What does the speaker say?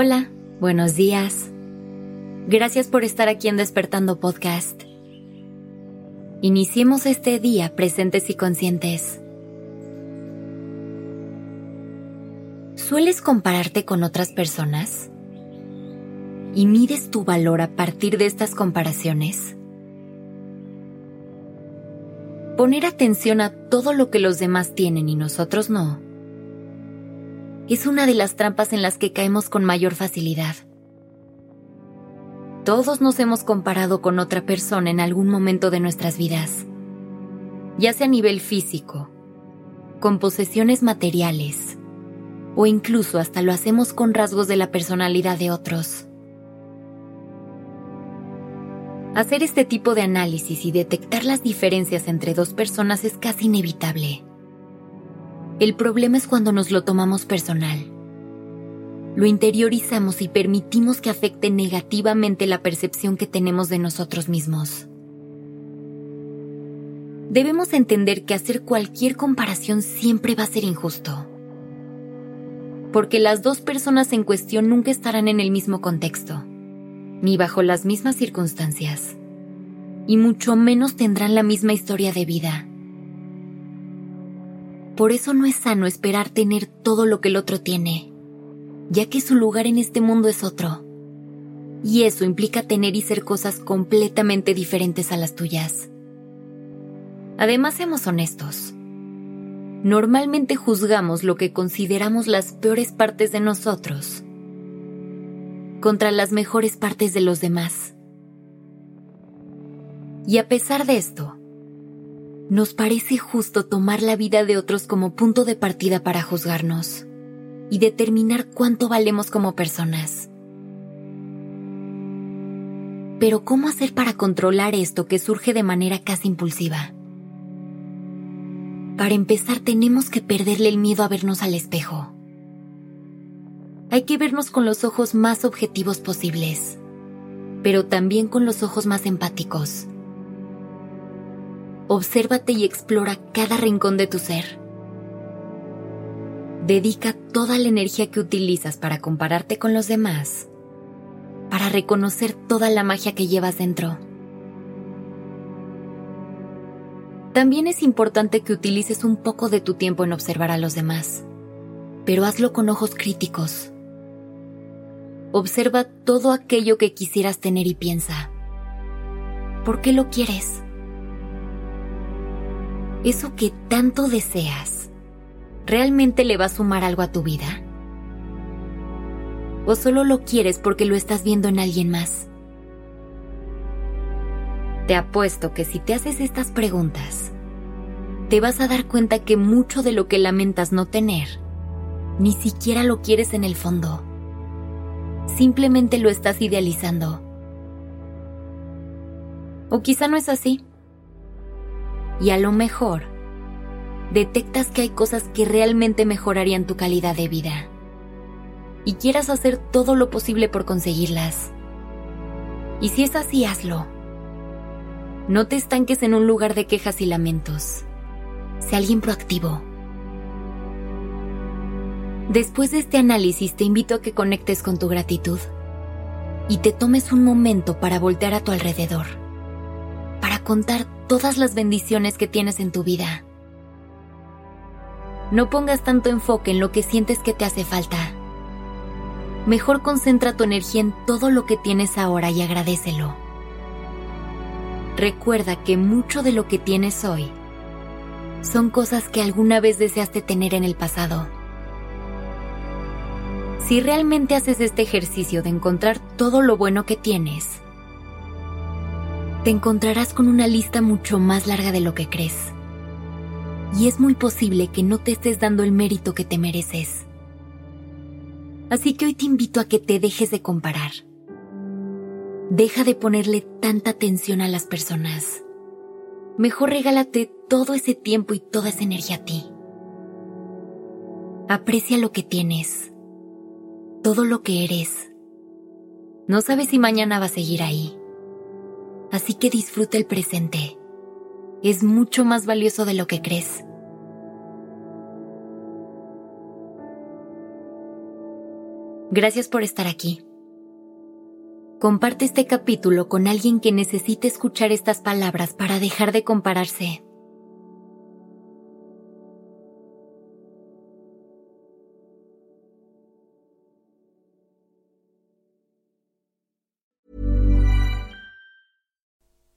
Hola, buenos días. Gracias por estar aquí en Despertando Podcast. Iniciemos este día presentes y conscientes. ¿Sueles compararte con otras personas? ¿Y mides tu valor a partir de estas comparaciones? Poner atención a todo lo que los demás tienen y nosotros no es una de las trampas en las que caemos con mayor facilidad. Todos nos hemos comparado con otra persona en algún momento de nuestras vidas, ya sea a nivel físico, con posesiones materiales, o incluso hasta lo hacemos con rasgos de la personalidad de otros. Hacer este tipo de análisis y detectar las diferencias entre dos personas es casi inevitable. El problema es cuando nos lo tomamos personal. Lo interiorizamos y permitimos que afecte negativamente la percepción que tenemos de nosotros mismos. Debemos entender que hacer cualquier comparación siempre va a ser injusto. Porque las dos personas en cuestión nunca estarán en el mismo contexto, ni bajo las mismas circunstancias, y mucho menos tendrán la misma historia de vida por eso no es sano esperar tener todo lo que el otro tiene, ya que su lugar en este mundo es otro. Y eso implica tener y ser cosas completamente diferentes a las tuyas. Además, seamos honestos. Normalmente juzgamos lo que consideramos las peores partes de nosotros contra las mejores partes de los demás. Y a pesar de esto, nos parece justo tomar la vida de otros como punto de partida para juzgarnos y determinar cuánto valemos como personas. Pero ¿cómo hacer para controlar esto que surge de manera casi impulsiva? Para empezar tenemos que perderle el miedo a vernos al espejo. Hay que vernos con los ojos más objetivos posibles, pero también con los ojos más empáticos obsérvate y explora cada rincón de tu ser. Dedica toda la energía que utilizas para compararte con los demás, para reconocer toda la magia que llevas dentro. También es importante que utilices un poco de tu tiempo en observar a los demás, pero hazlo con ojos críticos. Observa todo aquello que quisieras tener y piensa. ¿Por qué lo quieres? Eso que tanto deseas, ¿realmente le va a sumar algo a tu vida? ¿O solo lo quieres porque lo estás viendo en alguien más? Te apuesto que si te haces estas preguntas, te vas a dar cuenta que mucho de lo que lamentas no tener, ni siquiera lo quieres en el fondo. Simplemente lo estás idealizando. O quizá no es así y a lo mejor detectas que hay cosas que realmente mejorarían tu calidad de vida y quieras hacer todo lo posible por conseguirlas. Y si es así, hazlo. No te estanques en un lugar de quejas y lamentos. Sé alguien proactivo. Después de este análisis te invito a que conectes con tu gratitud y te tomes un momento para voltear a tu alrededor, contar todas las bendiciones que tienes en tu vida. No pongas tanto enfoque en lo que sientes que te hace falta. Mejor concentra tu energía en todo lo que tienes ahora y agradecelo. Recuerda que mucho de lo que tienes hoy son cosas que alguna vez deseaste tener en el pasado. Si realmente haces este ejercicio de encontrar todo lo bueno que tienes, te encontrarás con una lista mucho más larga de lo que crees. Y es muy posible que no te estés dando el mérito que te mereces. Así que hoy te invito a que te dejes de comparar. Deja de ponerle tanta atención a las personas. Mejor regálate todo ese tiempo y toda esa energía a ti. Aprecia lo que tienes, todo lo que eres. No sabes si mañana va a seguir ahí así que disfruta el presente. Es mucho más valioso de lo que crees. Gracias por estar aquí. Comparte este capítulo con alguien que necesite escuchar estas palabras para dejar de compararse.